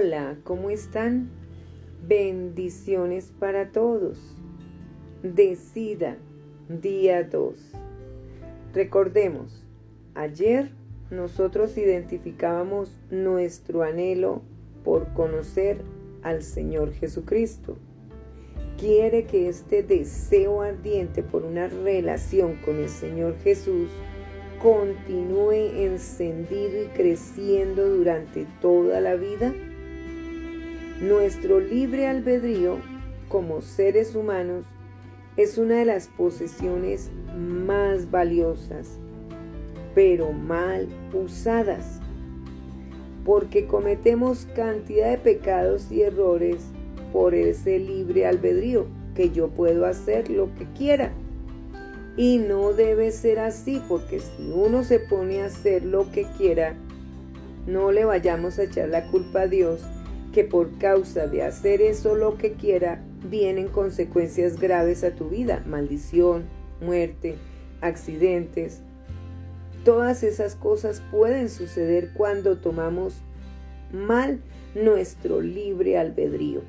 Hola, ¿cómo están? Bendiciones para todos. Decida, día 2. Recordemos, ayer nosotros identificábamos nuestro anhelo por conocer al Señor Jesucristo. Quiere que este deseo ardiente por una relación con el Señor Jesús continúe encendido y creciendo durante toda la vida? Nuestro libre albedrío como seres humanos es una de las posesiones más valiosas, pero mal usadas, porque cometemos cantidad de pecados y errores por ese libre albedrío, que yo puedo hacer lo que quiera. Y no debe ser así, porque si uno se pone a hacer lo que quiera, no le vayamos a echar la culpa a Dios, que por causa de hacer eso lo que quiera, vienen consecuencias graves a tu vida, maldición, muerte, accidentes. Todas esas cosas pueden suceder cuando tomamos mal nuestro libre albedrío.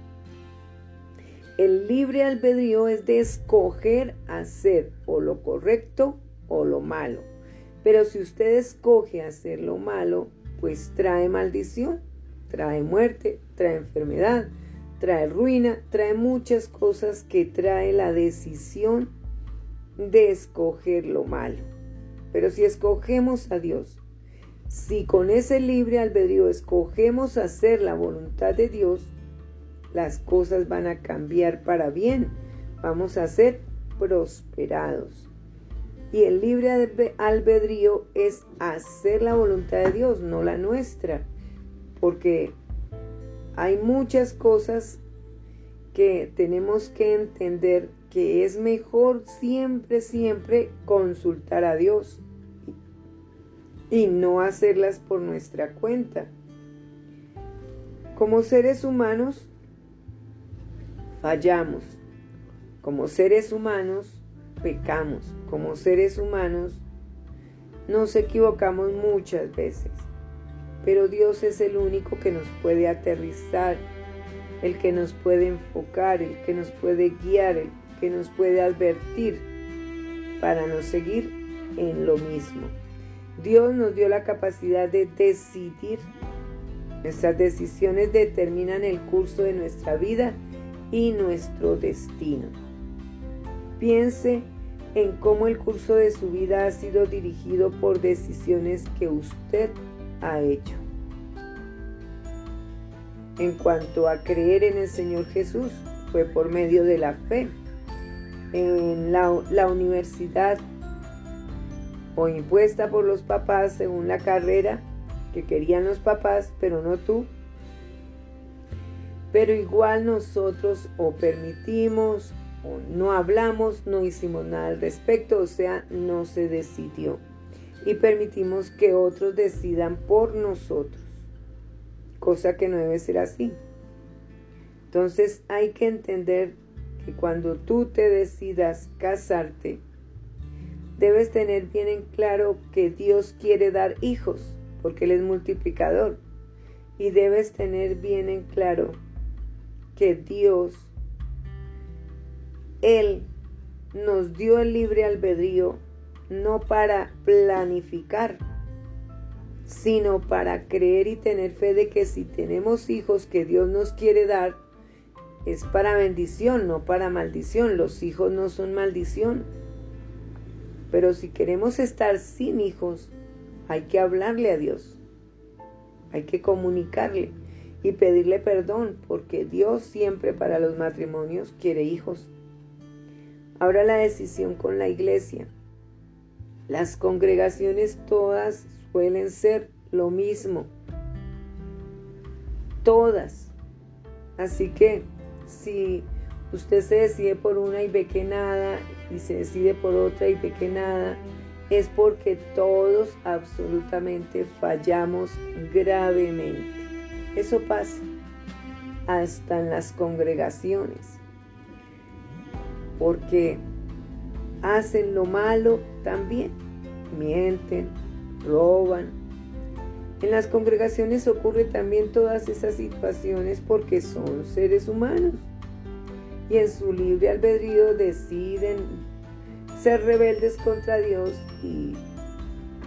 El libre albedrío es de escoger hacer o lo correcto o lo malo. Pero si usted escoge hacer lo malo, pues trae maldición, trae muerte, trae enfermedad, trae ruina, trae muchas cosas que trae la decisión de escoger lo malo. Pero si escogemos a Dios, si con ese libre albedrío escogemos hacer la voluntad de Dios, las cosas van a cambiar para bien. Vamos a ser prosperados. Y el libre albedrío es hacer la voluntad de Dios, no la nuestra. Porque hay muchas cosas que tenemos que entender que es mejor siempre, siempre consultar a Dios y no hacerlas por nuestra cuenta. Como seres humanos fallamos. Como seres humanos, pecamos. Como seres humanos, nos equivocamos muchas veces. Pero Dios es el único que nos puede aterrizar, el que nos puede enfocar, el que nos puede guiar, el que nos puede advertir para no seguir en lo mismo. Dios nos dio la capacidad de decidir. Nuestras decisiones determinan el curso de nuestra vida y nuestro destino. Piense en cómo el curso de su vida ha sido dirigido por decisiones que usted ha hecho. En cuanto a creer en el Señor Jesús, fue por medio de la fe. En la, la universidad o impuesta por los papás según la carrera que querían los papás, pero no tú, pero igual nosotros o permitimos o no hablamos, no hicimos nada al respecto, o sea, no se decidió. Y permitimos que otros decidan por nosotros, cosa que no debe ser así. Entonces hay que entender que cuando tú te decidas casarte, debes tener bien en claro que Dios quiere dar hijos, porque Él es multiplicador. Y debes tener bien en claro que Dios, Él nos dio el libre albedrío no para planificar, sino para creer y tener fe de que si tenemos hijos que Dios nos quiere dar, es para bendición, no para maldición. Los hijos no son maldición. Pero si queremos estar sin hijos, hay que hablarle a Dios. Hay que comunicarle y pedirle perdón, porque Dios siempre para los matrimonios quiere hijos. Ahora la decisión con la iglesia. Las congregaciones todas suelen ser lo mismo. Todas. Así que si usted se decide por una y ve que nada, y se decide por otra y ve que nada, es porque todos absolutamente fallamos gravemente. Eso pasa hasta en las congregaciones, porque hacen lo malo también, mienten, roban, En las congregaciones ocurre también todas esas situaciones porque son seres humanos y en su libre albedrío deciden ser rebeldes contra Dios y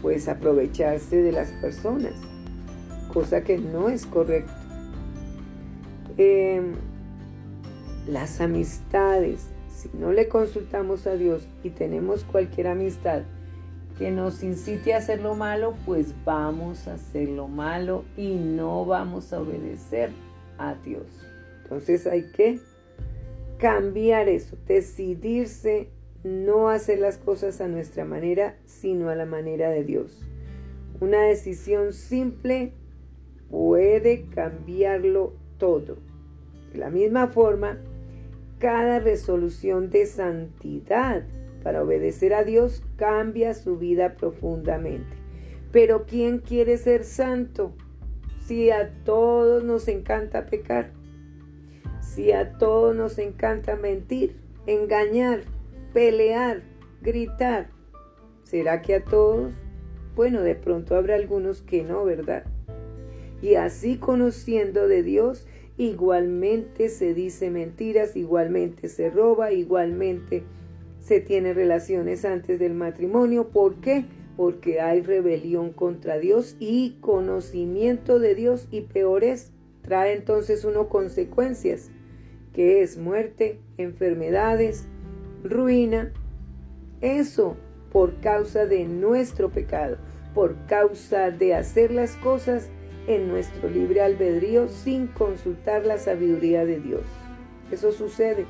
pues aprovecharse de las personas, cosa que no es correcto. Em, las amistades, si no le consultamos a Dios y tenemos cualquier amistad que nos incite a hacer lo malo, pues vamos a hacer lo malo y no vamos a obedecer a Dios. Entonces hay que cambiar eso, decidirse no hacer las cosas a nuestra manera, sino a la manera de Dios. Una decisión simple puede cambiarlo todo. De la misma forma, cada resolución de santidad para obedecer a Dios cambia su vida profundamente. Pero ¿quién quiere ser santo si a todos nos encanta pecar? Si a todos nos encanta mentir, engañar, pelear, gritar. ¿Será que a todos? Bueno, de pronto habrá algunos que no, ¿verdad? Y así conociendo de Dios, igualmente se dice mentiras, igualmente se roba, igualmente se tiene relaciones antes del matrimonio. ¿Por qué? Porque hay rebelión contra Dios y conocimiento de Dios y peores trae entonces uno consecuencias, que es muerte, enfermedades, ruina. Eso por causa de nuestro pecado, por causa de hacer las cosas en nuestro libre albedrío sin consultar la sabiduría de Dios. Eso sucede.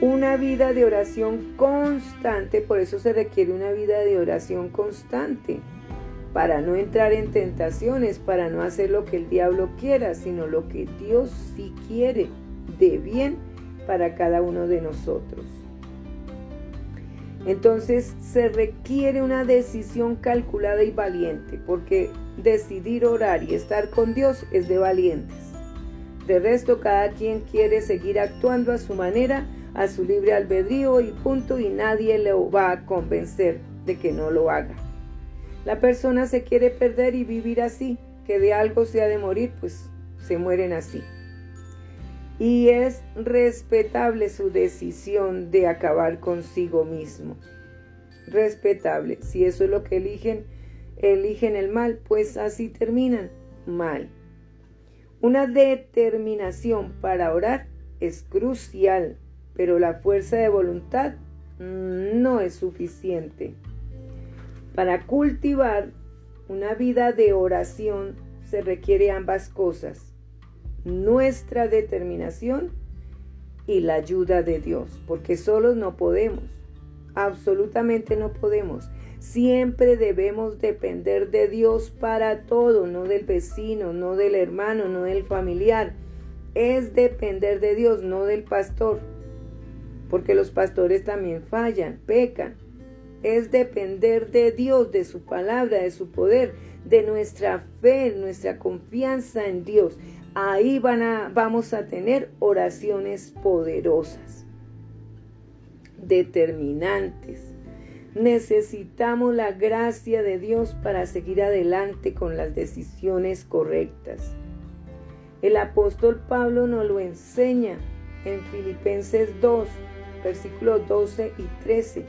Una vida de oración constante, por eso se requiere una vida de oración constante, para no entrar en tentaciones, para no hacer lo que el diablo quiera, sino lo que Dios sí quiere de bien para cada uno de nosotros. Entonces se requiere una decisión calculada y valiente, porque decidir orar y estar con Dios es de valientes. De resto, cada quien quiere seguir actuando a su manera, a su libre albedrío y punto, y nadie le va a convencer de que no lo haga. La persona se quiere perder y vivir así, que de algo se ha de morir, pues se mueren así y es respetable su decisión de acabar consigo mismo. Respetable. Si eso es lo que eligen, eligen el mal, pues así terminan mal. Una determinación para orar es crucial, pero la fuerza de voluntad no es suficiente. Para cultivar una vida de oración se requiere ambas cosas nuestra determinación y la ayuda de Dios, porque solos no podemos, absolutamente no podemos. Siempre debemos depender de Dios para todo, no del vecino, no del hermano, no del familiar. Es depender de Dios, no del pastor, porque los pastores también fallan, pecan. Es depender de Dios, de su palabra, de su poder, de nuestra fe, nuestra confianza en Dios ahí van a, vamos a tener oraciones poderosas, determinantes. Necesitamos la gracia de Dios para seguir adelante con las decisiones correctas. El apóstol Pablo nos lo enseña en Filipenses 2, versículos 12 y 13.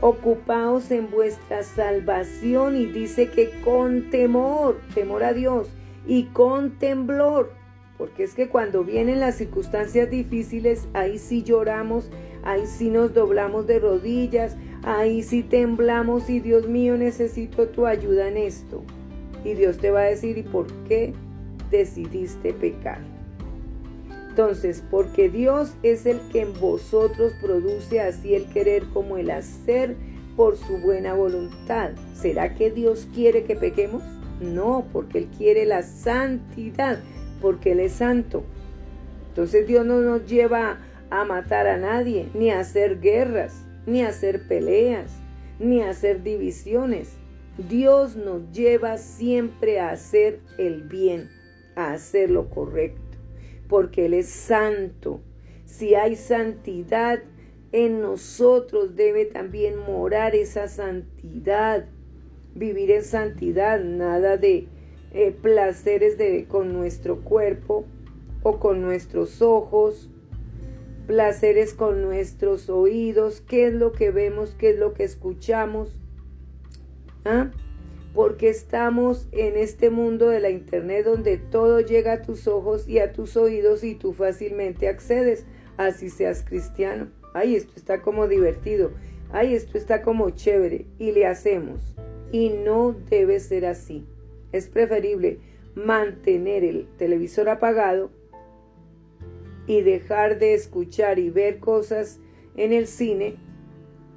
Ocupaos en vuestra salvación y dice que con temor, temor a Dios, y con temblor, porque es que cuando vienen las circunstancias difíciles, ahí sí lloramos, ahí sí nos doblamos de rodillas, ahí sí temblamos y Dios mío necesito tu ayuda en esto. Y Dios te va a decir, ¿y por qué decidiste pecar? Entonces, porque Dios es el que en vosotros produce así el querer como el hacer por su buena voluntad. ¿Será que Dios quiere que pequemos? No, porque Él quiere la santidad, porque Él es santo. Entonces Dios no nos lleva a matar a nadie, ni a hacer guerras, ni hacer peleas, ni hacer divisiones. Dios nos lleva siempre a hacer el bien, a hacer lo correcto, porque Él es santo. Si hay santidad en nosotros, debe también morar esa santidad vivir en santidad, nada de eh, placeres con nuestro cuerpo o con nuestros ojos, placeres con nuestros oídos, qué es lo que vemos, qué es lo que escuchamos. ¿Ah? Porque estamos en este mundo de la internet donde todo llega a tus ojos y a tus oídos y tú fácilmente accedes, así seas cristiano. Ay, esto está como divertido. Ay, esto está como chévere. Y le hacemos. Y no debe ser así. Es preferible mantener el televisor apagado y dejar de escuchar y ver cosas en el cine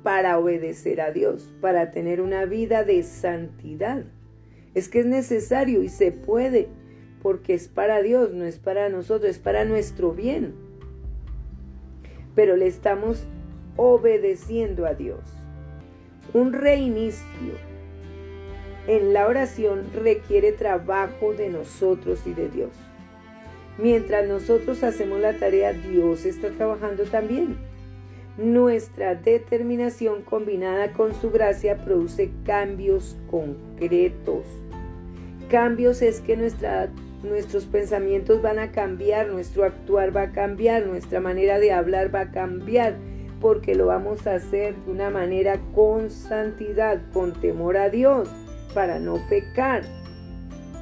para obedecer a Dios, para tener una vida de santidad. Es que es necesario y se puede, porque es para Dios, no es para nosotros, es para nuestro bien. Pero le estamos obedeciendo a Dios. Un reinicio en la oración requiere trabajo de nosotros y de Dios. Mientras nosotros hacemos la tarea, Dios está trabajando también. Nuestra determinación combinada con su gracia produce cambios concretos. Cambios es que nuestra, nuestros pensamientos van a cambiar, nuestro actuar va a cambiar, nuestra manera de hablar va a cambiar, porque lo vamos a hacer de una manera con santidad, con temor a Dios, para no pecar.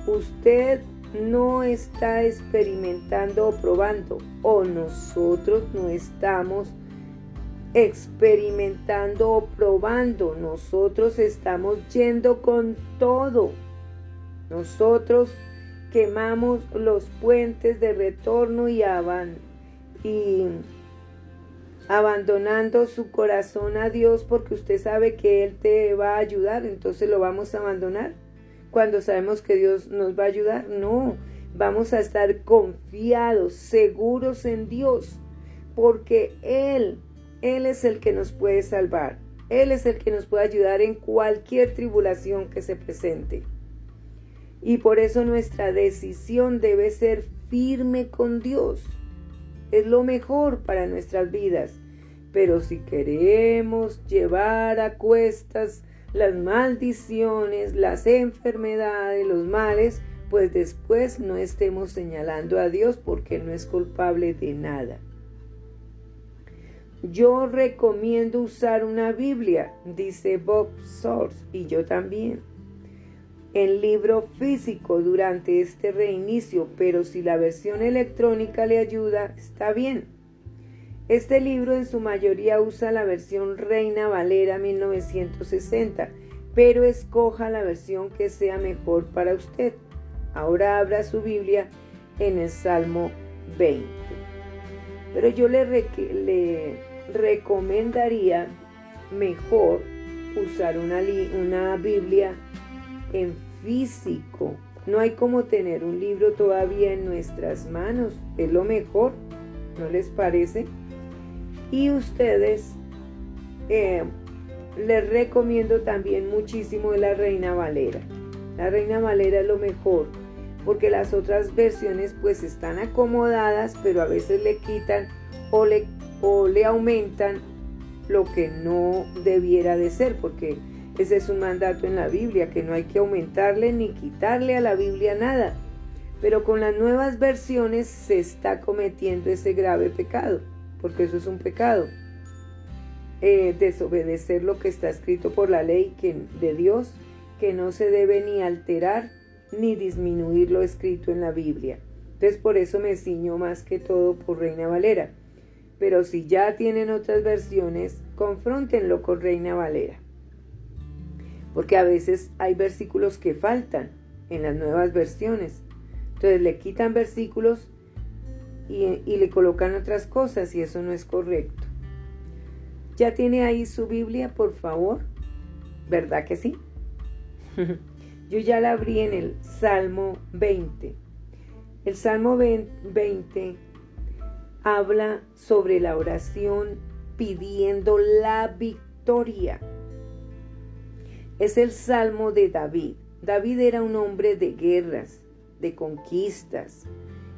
Usted no está experimentando o probando, o nosotros no estamos experimentando o probando, nosotros estamos yendo con todo. Nosotros quemamos los puentes de retorno y, y abandonando su corazón a Dios porque usted sabe que Él te va a ayudar, entonces lo vamos a abandonar cuando sabemos que Dios nos va a ayudar. No, vamos a estar confiados, seguros en Dios, porque Él, Él es el que nos puede salvar. Él es el que nos puede ayudar en cualquier tribulación que se presente. Y por eso nuestra decisión debe ser firme con Dios. Es lo mejor para nuestras vidas. Pero si queremos llevar a cuestas las maldiciones, las enfermedades, los males, pues después no estemos señalando a Dios porque no es culpable de nada. Yo recomiendo usar una Biblia, dice Bob Source, y yo también, en libro físico durante este reinicio, pero si la versión electrónica le ayuda, está bien. Este libro en su mayoría usa la versión Reina Valera 1960, pero escoja la versión que sea mejor para usted. Ahora abra su Biblia en el Salmo 20. Pero yo le, recomendaría mejor usar una, una Biblia en físico. No hay como tener un libro todavía en nuestras manos. Es lo mejor. ¿No les parece? Y ustedes, eh, les recomiendo también muchísimo la Reina Valera. La Reina Valera es lo mejor, porque las otras versiones pues están acomodadas, pero a veces le quitan o le, o le aumentan lo que no debiera de ser, porque ese es un mandato en la Biblia, que no hay que aumentarle ni quitarle a la Biblia nada. Pero con las nuevas versiones se está cometiendo ese grave pecado porque eso es un pecado. Eh, desobedecer lo que está escrito por la ley que, de Dios, que no se debe ni alterar ni disminuir lo escrito en la Biblia. Entonces por eso me ciño más que todo por Reina Valera. Pero si ya tienen otras versiones, confrontenlo con Reina Valera. Porque a veces hay versículos que faltan en las nuevas versiones. Entonces le quitan versículos y, le colocan otras cosas y eso no es correcto. ¿Ya tiene ahí su Biblia, por favor? ¿Verdad que sí? Yo ya la abrí en el Salmo 20. El Salmo 20 habla sobre la oración pidiendo la victoria. Es el Salmo de David. David era un hombre de guerras, de conquistas,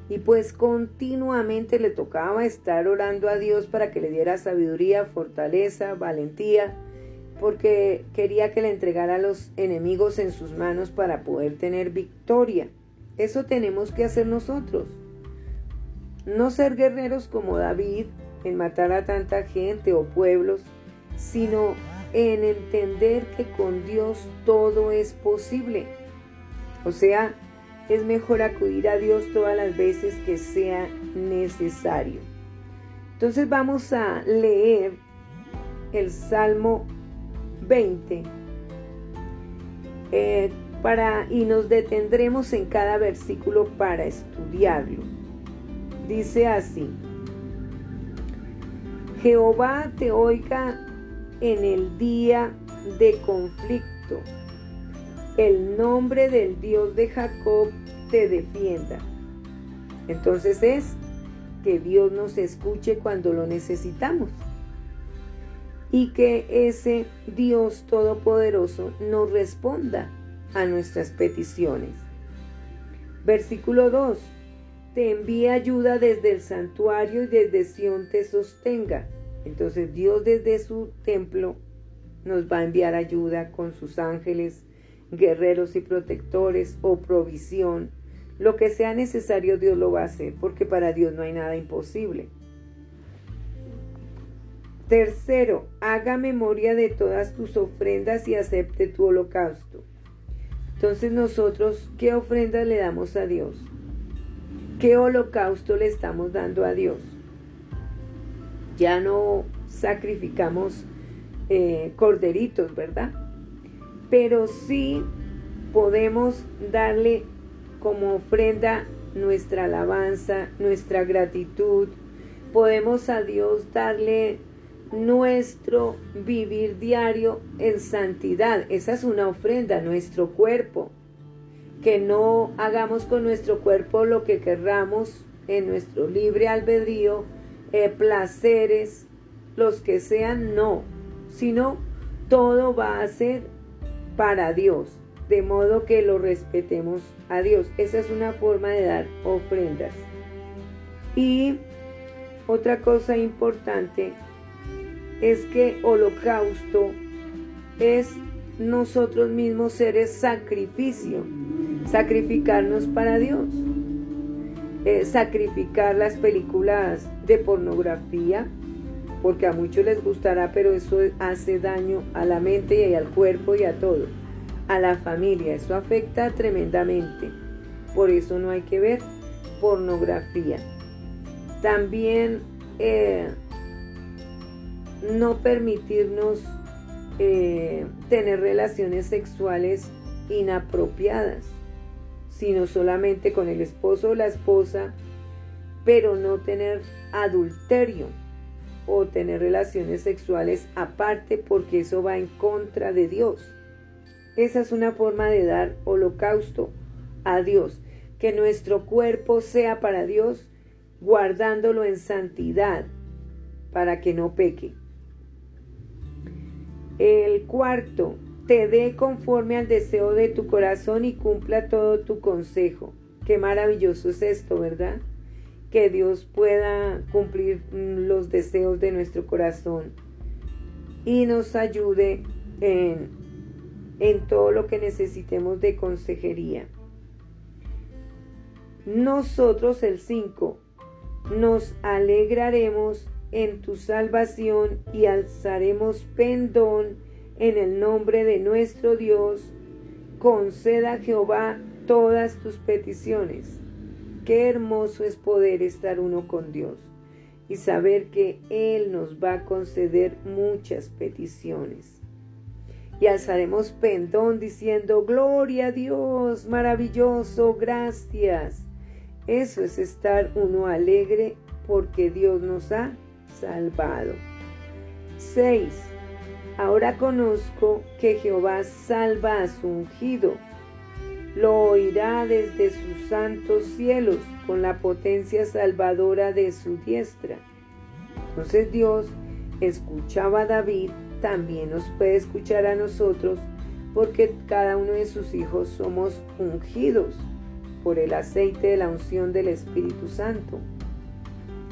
y pues continuamente le tocaba estar orando a Dios para que le diera sabiduría, fortaleza, valentía, porque quería que le entregara a los enemigos en sus manos para poder tener victoria. Eso tenemos que hacer nosotros. No ser guerreros como David en matar a tanta gente o pueblos, sino en entender que con Dios todo es posible. O sea, es mejor acudir a Dios todas las veces que sea necesario. Entonces vamos a leer el Salmo 20 eh, para, y nos detendremos en cada versículo para estudiarlo. Dice así, Jehová te oiga en el día de conflicto. El nombre del Dios de Jacob te defienda. Entonces es que Dios nos escuche cuando lo necesitamos y que ese Dios Todopoderoso nos responda a nuestras peticiones. Versículo 2. Te envía ayuda desde el santuario y desde Sión te sostenga. Entonces Dios desde su templo nos va a enviar ayuda con sus ángeles, guerreros y protectores o provisión. Lo que sea necesario Dios lo va a hacer, porque para Dios no hay nada imposible. Tercero, haga memoria de todas tus ofrendas y acepte tu holocausto. Entonces nosotros, ¿qué ofrenda le damos a Dios? ¿Qué holocausto le estamos dando a Dios? Ya no sacrificamos eh, corderitos, ¿verdad? Pero sí podemos darle como ofrenda nuestra alabanza, nuestra gratitud. Podemos a Dios darle nuestro vivir diario en santidad. Esa es una ofrenda, nuestro cuerpo. Que no hagamos con nuestro cuerpo lo que querramos en nuestro libre albedrío, eh, placeres, los que sean, no, sino todo va a ser para Dios, de modo que lo respetemos a Dios. Esa es una forma de dar ofrendas. Y otra cosa importante es que holocausto es nosotros mismos seres sacrificio, sacrificarnos para Dios, eh, sacrificar las películas de pornografía, porque a muchos les gustará, pero eso hace daño a la mente y al cuerpo y a todo, a la familia, eso afecta tremendamente, por eso no hay que ver pornografía. También eh, no permitirnos eh, tener relaciones sexuales inapropiadas, sino solamente con el esposo o la esposa, pero no tener adulterio o tener relaciones sexuales aparte porque eso va en contra de Dios. Esa es una forma de dar holocausto a Dios, que nuestro cuerpo sea para Dios guardándolo en santidad para que no peque. El cuarto, te dé conforme al deseo de tu corazón y cumpla todo tu consejo. Qué maravilloso es esto, ¿verdad? Que Dios pueda cumplir mm, los deseos de nuestro corazón y nos ayude en, en todo lo que necesitemos de consejería. Nosotros, el 5, nos alegraremos en tu salvación y alzaremos pendón en el nombre de nuestro Dios. Conceda Jehová todas tus peticiones. Qué hermoso es poder estar uno con Dios y saber que Él nos va a conceder muchas peticiones. Y alzaremos pendón diciendo, Gloria a Dios, maravilloso, gracias. Eso es estar uno alegre porque Dios nos ha salvado. 6. Ahora conozco que Jehová salva a su ungido. Lo oirá desde sus santos cielos con la potencia salvadora de su diestra. Entonces Dios escuchaba a David, también nos puede escuchar a nosotros, porque cada uno de sus hijos somos ungidos por el aceite de la unción del Espíritu Santo.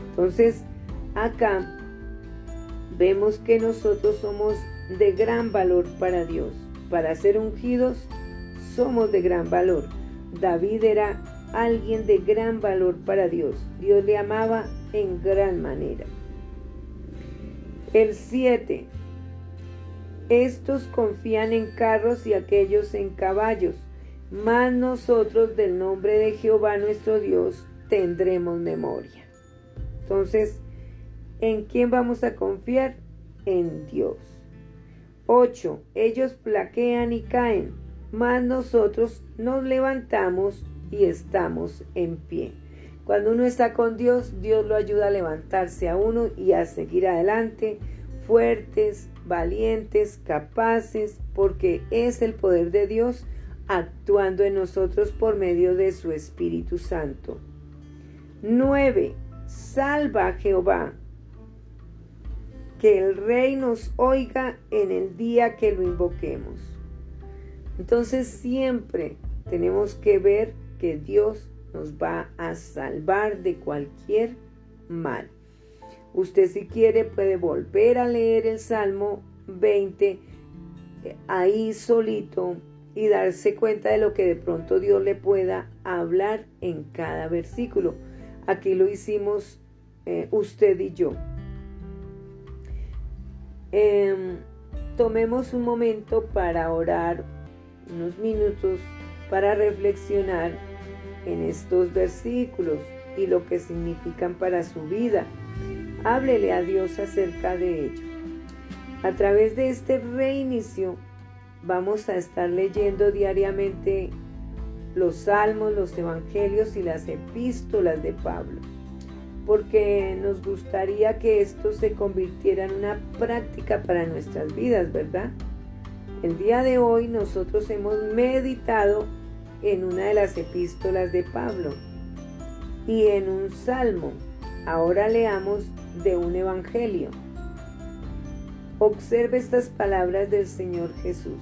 Entonces, Acá vemos que nosotros somos de gran valor para Dios. Para ser ungidos, somos de gran valor. David era alguien de gran valor para Dios. Dios le amaba en gran manera. El 7. Estos confían en carros y aquellos en caballos, mas nosotros del nombre de Jehová nuestro Dios tendremos memoria. Entonces, ¿en quién vamos a confiar? En Dios. 8. Ellos plaquean y caen, mas nosotros nos levantamos y estamos en pie. Cuando uno está con Dios, Dios lo ayuda a levantarse a uno y a seguir adelante, fuertes, valientes, capaces, porque es el poder de Dios actuando en nosotros por medio de su Espíritu Santo. 9. Salva a Jehová. Que el Rey nos oiga en el día que lo invoquemos. Entonces siempre tenemos que ver que Dios nos va a salvar de cualquier mal. Usted si quiere puede volver a leer el Salmo 20 eh, ahí solito y darse cuenta de lo que de pronto Dios le pueda hablar en cada versículo. Aquí lo hicimos eh, usted y yo. Em, tomemos un momento para orar, unos minutos para reflexionar en estos versículos y lo que significan para su vida. Háblele a Dios acerca de ello. A través de este reinicio vamos a estar leyendo diariamente los salmos, los evangelios y las epístolas de Pablo, porque nos gustaría que esto se convirtiera en una práctica para nuestras vidas, ¿verdad? El día de hoy nosotros hemos meditado en una de las epístolas de Pablo y en un salmo. Ahora leamos de un evangelio. Observe estas palabras del Señor Jesús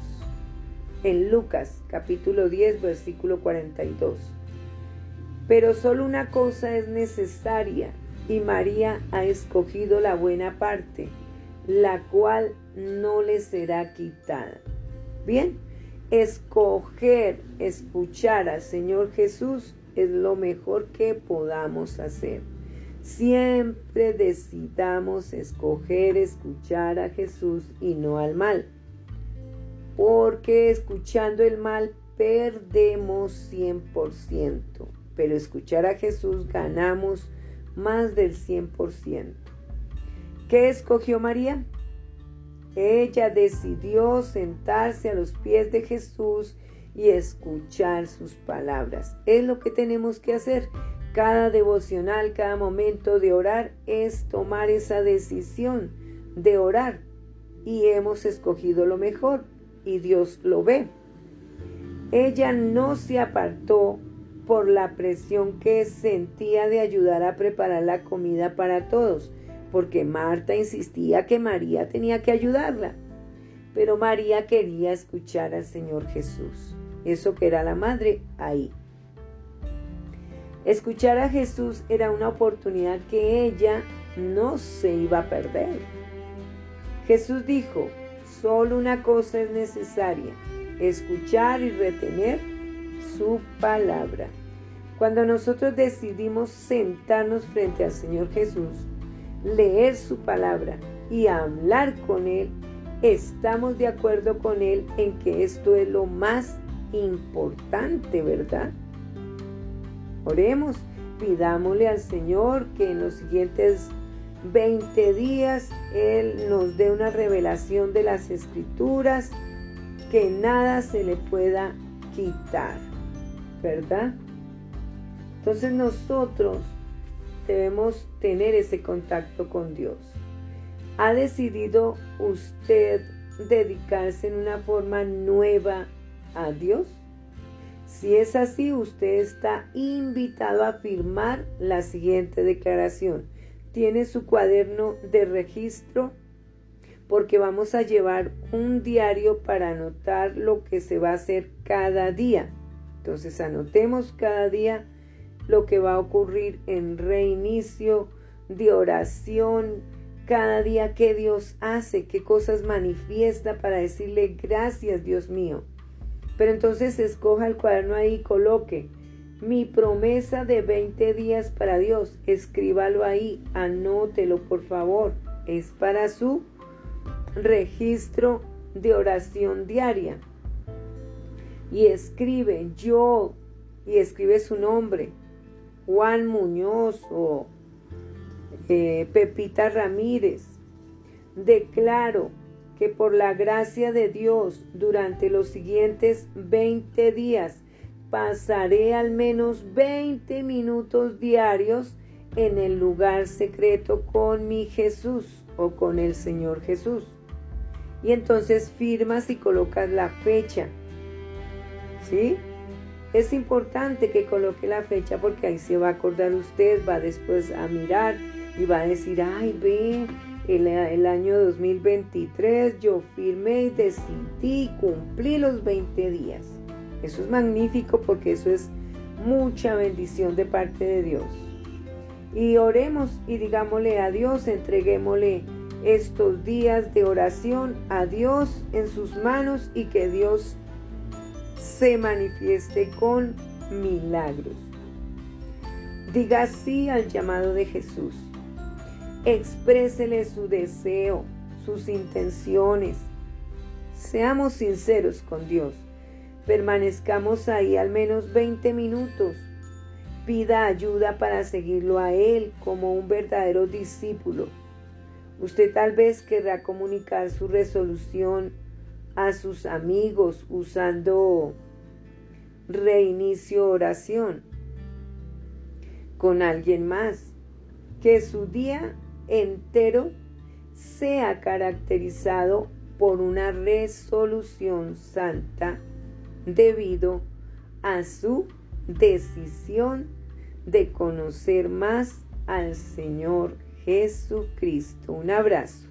en Lucas capítulo 10 versículo 42. Pero solo una cosa es necesaria y María ha escogido la buena parte, la cual no le será quitada. Bien, escoger, escuchar al Señor Jesús es lo mejor que podamos hacer. Siempre decidamos escoger escuchar a Jesús y no al mal. Porque escuchando el mal perdemos 100%, pero escuchar a Jesús ganamos más del 100%. ¿Qué escogió María? Ella decidió sentarse a los pies de Jesús y escuchar sus palabras. Es lo que tenemos que hacer. Cada devocional, cada momento de orar es tomar esa decisión de orar. Y hemos escogido lo mejor y Dios lo ve. Ella no se apartó por la presión que sentía de ayudar a preparar la comida para todos porque Marta insistía que María tenía que ayudarla. Pero María quería escuchar al Señor Jesús. Eso que era la madre ahí. Escuchar a Jesús era una oportunidad que ella no se iba a perder. Jesús dijo, solo una cosa es necesaria, escuchar y retener su palabra. Cuando nosotros decidimos sentarnos frente al Señor Jesús, leer su palabra y hablar con Él, estamos de acuerdo con Él en que esto es lo más importante, ¿verdad? Oremos, pidámosle al Señor que en los siguientes 20 días Él nos dé una revelación de las escrituras, que nada se le pueda quitar, ¿verdad? Entonces nosotros debemos tener ese contacto con Dios. ¿Ha decidido usted dedicarse en una forma nueva a Dios? Si es así, usted está invitado a firmar la siguiente declaración. Tiene su cuaderno de registro porque vamos a llevar un diario para anotar lo que se va a hacer cada día. Entonces anotemos cada día lo que va a ocurrir en reinicio de oración, cada día qué Dios hace, qué cosas manifiesta para decirle gracias Dios mío. Pero entonces escoja el cuaderno ahí y coloque mi promesa de 20 días para Dios. Escríbalo ahí, anótelo por favor. Es para su registro de oración diaria. Y escribe yo, y escribe su nombre, Juan Muñoz o eh, Pepita Ramírez. Declaro que por la gracia de Dios durante los siguientes 20 días pasaré al menos 20 minutos diarios en el lugar secreto con mi Jesús o con el Señor Jesús. Y entonces firmas y colocas la fecha. ¿Sí? Es importante que coloque la fecha porque ahí se va a acordar usted, va después a mirar y va a decir, ay, ve, el, año 2023 yo firmé y decidí, cumplí los 20 días. Eso es magnífico porque eso es mucha bendición de parte de Dios. Y oremos y digámosle a Dios, entreguémosle estos días de oración a Dios en sus manos y que Dios se manifieste con milagros. Diga sí al llamado de Jesús. Exprésele su deseo, sus intenciones. Seamos sinceros con Dios. Permanezcamos ahí al menos 20 minutos. Pida ayuda para seguirlo a Él como un verdadero discípulo. Usted tal vez querrá comunicar su resolución a sus amigos usando reinicio oración con alguien más. Que su día entero sea caracterizado por una resolución santa debido a su decisión de conocer más al Señor Jesucristo. Un abrazo.